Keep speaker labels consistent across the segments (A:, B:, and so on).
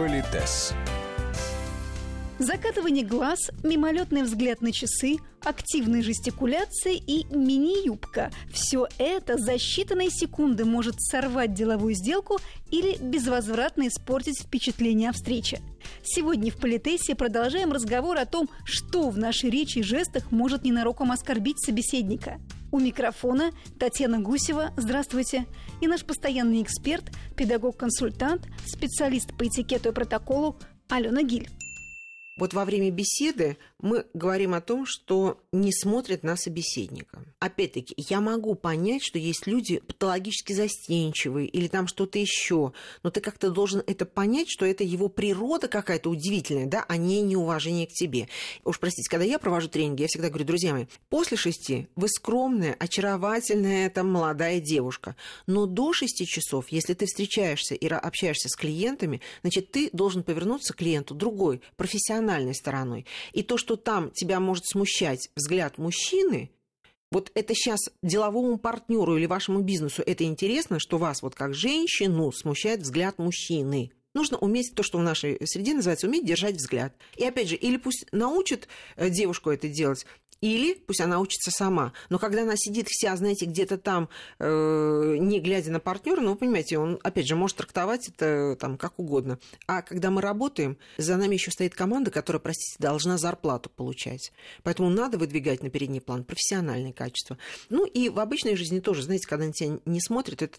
A: Политес.
B: Закатывание глаз, мимолетный взгляд на часы, активные жестикуляции и мини-юбка – все это за считанные секунды может сорвать деловую сделку или безвозвратно испортить впечатление о встрече. Сегодня в Политесе продолжаем разговор о том, что в нашей речи и жестах может ненароком оскорбить собеседника. У микрофона Татьяна Гусева, здравствуйте, и наш постоянный эксперт, педагог-консультант, специалист по этикету и протоколу Алена Гиль.
C: Вот во время беседы мы говорим о том, что не смотрят на собеседника. Опять-таки, я могу понять, что есть люди патологически застенчивые или там что-то еще, но ты как-то должен это понять, что это его природа какая-то удивительная, да, а не неуважение к тебе. Уж простите, когда я провожу тренинги, я всегда говорю, друзья мои, после шести вы скромная, очаровательная там молодая девушка, но до шести часов, если ты встречаешься и общаешься с клиентами, значит, ты должен повернуться к клиенту другой, профессиональной стороной. И то, что что там тебя может смущать взгляд мужчины, вот это сейчас деловому партнеру или вашему бизнесу это интересно, что вас вот как женщину смущает взгляд мужчины. Нужно уметь то, что в нашей среде называется уметь держать взгляд. И опять же, или пусть научит э, девушку это делать, или пусть она учится сама. Но когда она сидит вся, знаете, где-то там, э, не глядя на партнера, ну, вы понимаете, он, опять же, может трактовать это там как угодно. А когда мы работаем, за нами еще стоит команда, которая, простите, должна зарплату получать. Поэтому надо выдвигать на передний план профессиональное качество. Ну, и в обычной жизни тоже, знаете, когда на тебя не смотрят, это,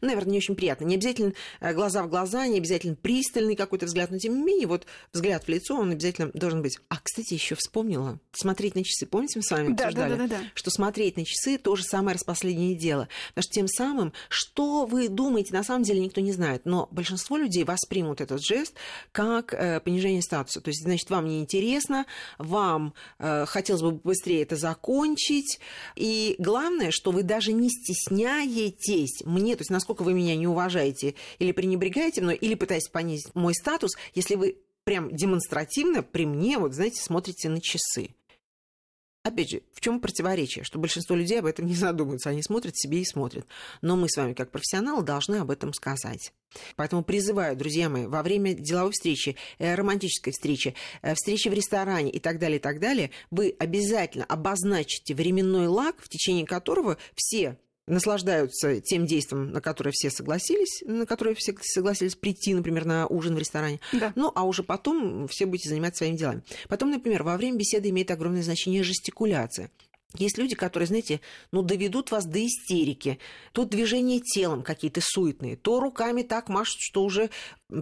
C: наверное, не очень приятно. Не обязательно э, глаза в глаза, не обязательно пристальный какой-то взгляд, но тем не менее, вот взгляд в лицо, он обязательно должен быть. А, кстати, еще вспомнила, смотреть на часы помните, мы с вами
B: да,
C: обсуждали,
B: да, да, да, да.
C: что смотреть на часы то же самое распоследнее дело. Потому что тем самым, что вы думаете, на самом деле никто не знает. Но большинство людей воспримут этот жест как э, понижение статуса. То есть, значит, вам неинтересно, вам э, хотелось бы быстрее это закончить. И главное, что вы даже не стесняетесь мне, то есть насколько вы меня не уважаете или пренебрегаете мной, или пытаетесь понизить мой статус, если вы прям демонстративно при мне, вот знаете, смотрите на часы. Опять же, в чем противоречие? Что большинство людей об этом не задумываются. Они смотрят себе и смотрят. Но мы с вами, как профессионалы, должны об этом сказать. Поэтому призываю, друзья мои, во время деловой встречи, э, романтической встречи, э, встречи в ресторане и так далее, и так далее, вы обязательно обозначите временной лаг, в течение которого все наслаждаются тем действием, на которое все согласились, на которое все согласились прийти, например, на ужин в ресторане. Да. Ну, а уже потом все будете заниматься своими делами. Потом, например, во время беседы имеет огромное значение жестикуляция. Есть люди, которые, знаете, ну, доведут вас до истерики. Тут движения телом какие-то суетные, то руками так машут, что уже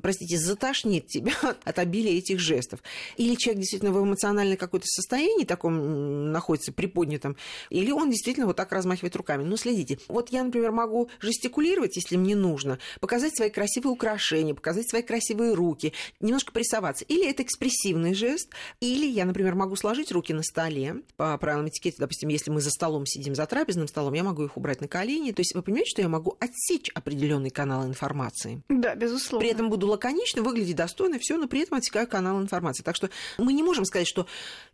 C: простите, затошнит тебя от обилия этих жестов. Или человек действительно в эмоциональном какое-то состоянии таком находится приподнятом, или он действительно вот так размахивает руками. Но следите, вот я, например, могу жестикулировать, если мне нужно, показать свои красивые украшения, показать свои красивые руки, немножко прессоваться. Или это экспрессивный жест, или я, например, могу сложить руки на столе по правилам этикета, допустим, если мы за столом сидим, за трапезным столом, я могу их убрать на колени. То есть вы понимаете, что я могу отсечь определенный канал информации.
B: Да, безусловно.
C: При этом буду лаконично, выглядеть достойно, все, но при этом отсекаю канал информации. Так что мы не можем сказать, что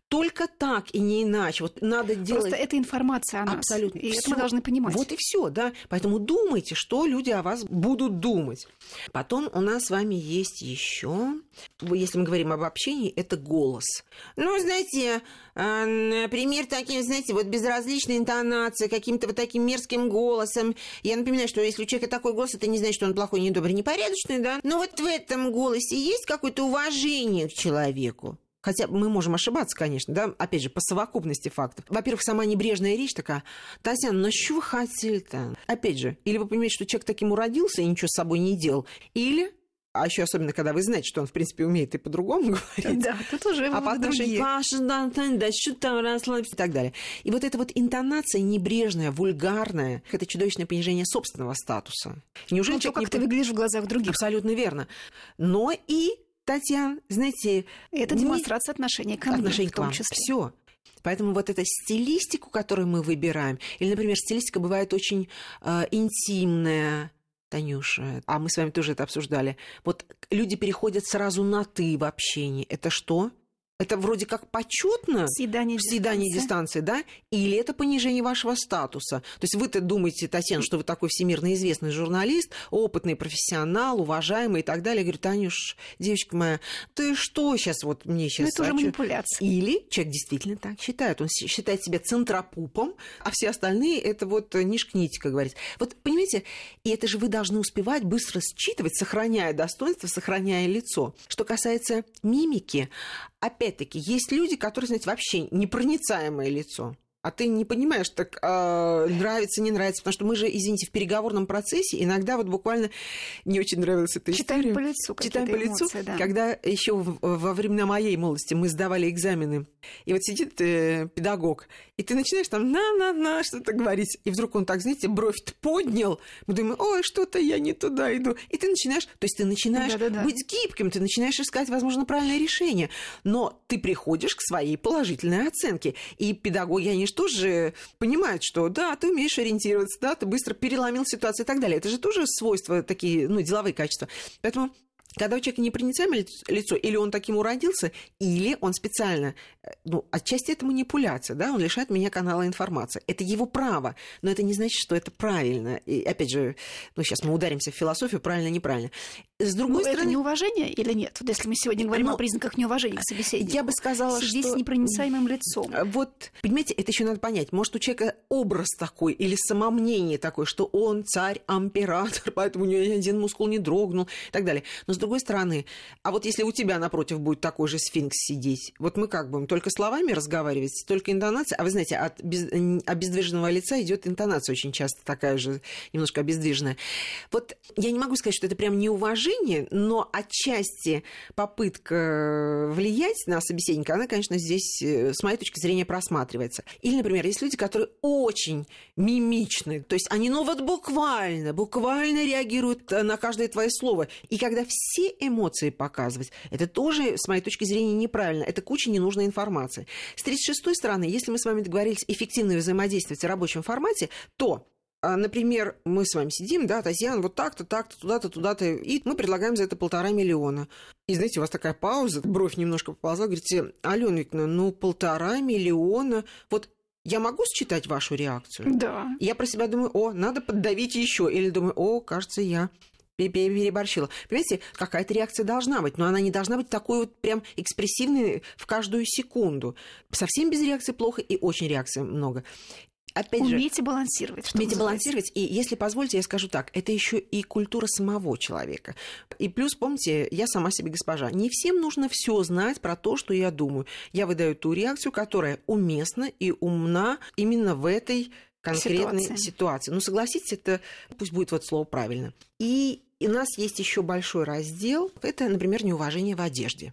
C: только так и не иначе. Вот надо делать...
B: Просто это информация о нас.
C: Абсолютно.
B: И всё. это мы должны понимать.
C: Вот и все, да. Поэтому думайте, что люди о вас будут думать. Потом у нас с вами есть еще, если мы говорим об общении, это голос. Ну, знаете, а, например, таким, знаете, вот безразличной интонацией, каким-то вот таким мерзким голосом. Я напоминаю, что если у человека такой голос, это не значит, что он плохой, недобрый, непорядочный, да. Но вот в этом голосе есть какое-то уважение к человеку. Хотя мы можем ошибаться, конечно, да, опять же, по совокупности фактов. Во-первых, сама небрежная речь такая, Татьяна, ну что вы хотели-то? Опять же, или вы понимаете, что человек таким уродился и ничего с собой не делал, или а еще особенно, когда вы знаете, что он, в принципе, умеет и по-другому говорить.
B: Да, тут уже
C: А по отношению Паша, да, да, что там, расслабься и так далее. И вот эта вот интонация небрежная, вульгарная, это чудовищное понижение собственного статуса.
B: Неужели ну, человек то, как не... ты выглядишь в глазах других.
C: Абсолютно верно. Но и Татьяна, знаете...
B: Это демонстрация не... отношения к нам,
C: отношения в том числе. Все. Поэтому вот эта стилистику, которую мы выбираем, или, например, стилистика бывает очень э, интимная, Танюша, а мы с вами тоже это обсуждали. Вот люди переходят сразу на «ты» в общении. Это что? Это вроде как почетно
B: съедание,
C: съедание дистанции, да? Или это понижение вашего статуса? То есть вы-то думаете, Татьяна, что вы такой всемирно известный журналист, опытный профессионал, уважаемый и так далее. Говорю, Танюш, девочка моя, ты что сейчас вот мне сейчас... Ну,
B: это уже манипуляция.
C: Или человек действительно так считает. Он считает себя центропупом, а все остальные это вот нишкнить, как говорится. Вот понимаете, и это же вы должны успевать быстро считывать, сохраняя достоинство, сохраняя лицо. Что касается мимики, опять-таки, есть люди, которые, знаете, вообще непроницаемое лицо а ты не понимаешь, так э, нравится, не нравится, потому что мы же, извините, в переговорном процессе иногда вот буквально не очень нравилась эта
B: Читаем
C: история.
B: по лицу
C: Читаем по лицу,
B: эмоции, да.
C: когда еще во времена моей молодости мы сдавали экзамены, и вот сидит э, педагог, и ты начинаешь там на-на-на что-то говорить, и вдруг он так, знаете, бровь поднял, мы думаем, ой, что-то я не туда иду, и ты начинаешь, то есть ты начинаешь Да-да-да. быть гибким, ты начинаешь искать, возможно, правильное решение, но ты приходишь к своей положительной оценке, и педагоги, они тоже понимают, что да, ты умеешь ориентироваться, да, ты быстро переломил ситуацию и так далее. Это же тоже свойства такие, ну, деловые качества. Поэтому когда у человека непроницаемое лицо, или он таким уродился, или он специально, э, ну, отчасти это манипуляция, да, он лишает меня канала информации. Это его право, но это не значит, что это правильно. И опять же, ну, сейчас мы ударимся в философию, правильно, неправильно.
B: С другой ну, стороны... Это неуважение или нет? Вот если мы сегодня говорим но... о признаках неуважения к собеседнику.
C: Я бы сказала,
B: Сидеть
C: что...
B: с непроницаемым лицом.
C: Э, вот, понимаете, это еще надо понять. Может, у человека образ такой или самомнение такое, что он царь, император, поэтому у него ни один мускул не дрогнул и так далее. Но с другой стороны, а вот если у тебя напротив будет такой же сфинкс сидеть, вот мы как будем только словами разговаривать, только интонация, а вы знаете, от без... обездвиженного лица идет интонация очень часто такая же, немножко обездвиженная. Вот я не могу сказать, что это прям неуважение, но отчасти попытка влиять на собеседника, она, конечно, здесь, э, с моей точки зрения, просматривается. Или, например, есть люди, которые очень мимичны, то есть они, ну вот буквально, буквально реагируют на каждое твое слово. И когда все эмоции показывать. Это тоже, с моей точки зрения, неправильно. Это куча ненужной информации. С 36-й стороны, если мы с вами договорились эффективно взаимодействовать в рабочем формате, то Например, мы с вами сидим, да, Татьяна, вот так-то, так-то, туда-то, туда-то, и мы предлагаем за это полтора миллиона. И, знаете, у вас такая пауза, бровь немножко поползла, говорите, Алена Викторовна, ну, полтора миллиона, вот я могу считать вашу реакцию?
B: Да.
C: Я про себя думаю, о, надо поддавить еще. Или думаю, о, кажется, я переборщила. Понимаете, какая-то реакция должна быть, но она не должна быть такой вот прям экспрессивной в каждую секунду. Совсем без реакции плохо и очень реакции много.
B: Опять умейте же, балансировать.
C: Умейте балансировать. И если позволите, я скажу так, это еще и культура самого человека. И плюс, помните, я сама себе госпожа. Не всем нужно все знать про то, что я думаю. Я выдаю ту реакцию, которая уместна и умна именно в этой конкретной ситуации. ситуации. Ну, согласитесь, это пусть будет вот слово правильно. И и у нас есть еще большой раздел. Это, например, неуважение в одежде.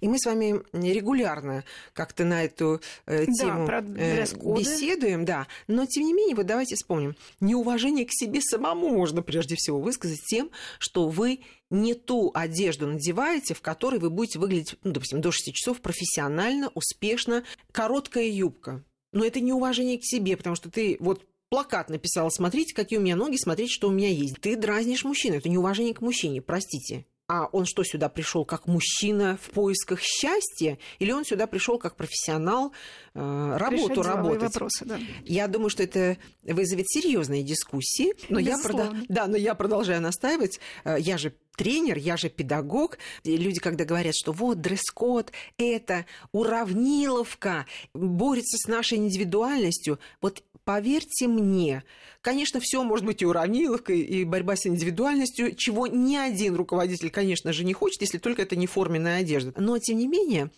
C: И мы с вами регулярно как-то на эту э, тему
B: да,
C: э, беседуем, да. Но тем не менее, вот давайте вспомним. Неуважение к себе самому можно прежде всего высказать тем, что вы не ту одежду надеваете, в которой вы будете выглядеть, ну, допустим, до 6 часов профессионально, успешно. Короткая юбка. Но это неуважение к себе, потому что ты вот плакат написала, смотрите, какие у меня ноги, смотрите, что у меня есть. Ты дразнишь мужчину, это неуважение к мужчине, простите. А он что, сюда пришел как мужчина в поисках счастья? Или он сюда пришел как профессионал э, работу Решать работать?
B: вопросы, да.
C: Я думаю, что это вызовет серьезные дискуссии. Но я, продол... да, но я продолжаю настаивать. Э, я же тренер, я же педагог. И люди, когда говорят, что вот дресс-код, это уравниловка, борется с нашей индивидуальностью, вот поверьте мне, конечно, все может быть и уравниловкой, и борьба с индивидуальностью, чего ни один руководитель, конечно же, не хочет, если только это не форменная одежда. Но, тем не менее,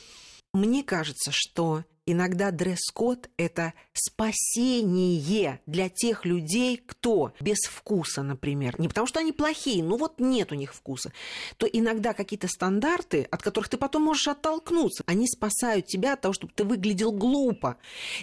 C: мне кажется, что иногда дресс-код – это спасение для тех людей, кто без вкуса, например, не потому что они плохие, ну вот нет у них вкуса, то иногда какие-то стандарты, от которых ты потом можешь оттолкнуться, они спасают тебя от того, чтобы ты выглядел глупо.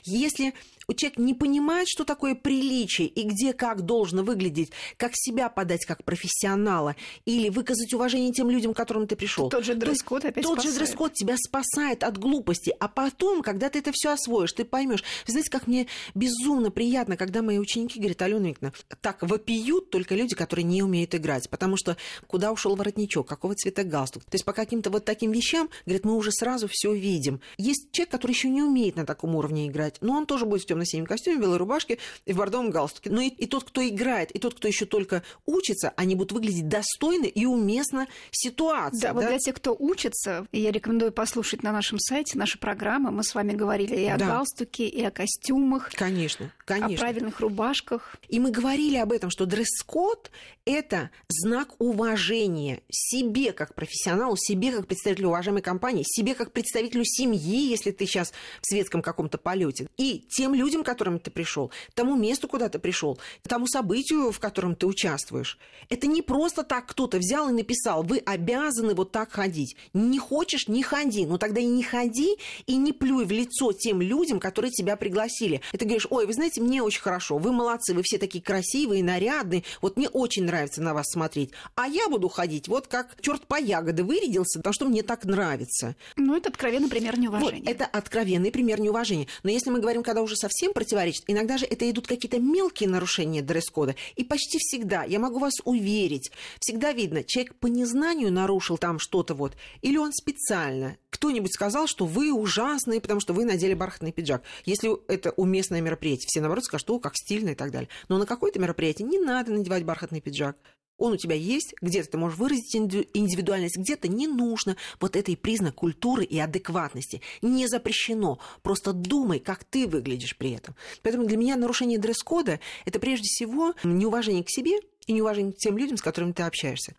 C: Если человек не понимает, что такое приличие и где как должно выглядеть, как себя подать как профессионала или выказать уважение тем людям, к которым ты пришел.
B: Тот же дресс-код опять
C: Тот
B: спасает.
C: же дресс-код тебя спасает от глупости. А потом, когда ты это все освоишь, ты поймешь. Знаете, как мне безумно приятно, когда мои ученики говорят, Алена Викторовна, так вопиют только люди, которые не умеют играть. Потому что куда ушел воротничок, какого цвета галстук. То есть по каким-то вот таким вещам, говорят, мы уже сразу все видим. Есть человек, который еще не умеет на таком уровне играть, но он тоже будет в темно-синем костюме, белой рубашке и в бордовом галстуке. Но и, и тот, кто играет, и тот, кто еще только учится, они будут выглядеть достойно и уместно ситуации.
B: Да,
C: Да,
B: вот для тех, кто учится, я рекомендую послушать на нашем сайте наши программы. Мы с вами говорили и о
C: Да.
B: галстуке, и о костюмах,
C: Конечно, конечно.
B: о правильных рубашках.
C: И мы говорили об этом, что дресс-код – это знак уважения себе как профессионалу, себе как представителю уважаемой компании, себе как представителю семьи, если ты сейчас в светском каком-то полете, и тем людям, к которым ты пришел, тому месту, куда ты пришел, тому событию, в котором ты участвуешь. Это не просто так кто-то взял и написал, вы обязаны вот так ходить. Не хочешь – не ходи. Ну тогда и не ходи, и не плюй в лицо тем людям, которые тебя пригласили. И ты говоришь, ой, вы знаете, мне очень хорошо, вы молодцы, вы все такие красивые, нарядные, вот мне очень нравится на вас смотреть. А я буду ходить вот как черт по ягоды вырядился, потому что мне так нравится.
B: Ну, это откровенный пример неуважения.
C: Вот, это откровенный пример неуважения. Но если мы говорим, когда уже совсем противоречит, иногда же это идут какие-то мелкие нарушения дресс-кода. И почти всегда, я могу вас уверить, всегда видно, человек по незнанию нарушил там что-то вот, или он специально. Кто-нибудь сказал, что вы ужасные, потому что вы надели бархатный пиджак. Если это уместное мероприятие, все наоборот скажут, что как стильно и так далее. Но на какое-то мероприятие не надо надевать бархатный пиджак. Он у тебя есть, где-то ты можешь выразить инди- индивидуальность, где-то не нужно. Вот это и признак культуры и адекватности. Не запрещено. Просто думай, как ты выглядишь при этом. Поэтому для меня нарушение дресс-кода – это прежде всего неуважение к себе и неуважение к тем людям, с которыми ты общаешься.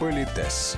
A: Политес.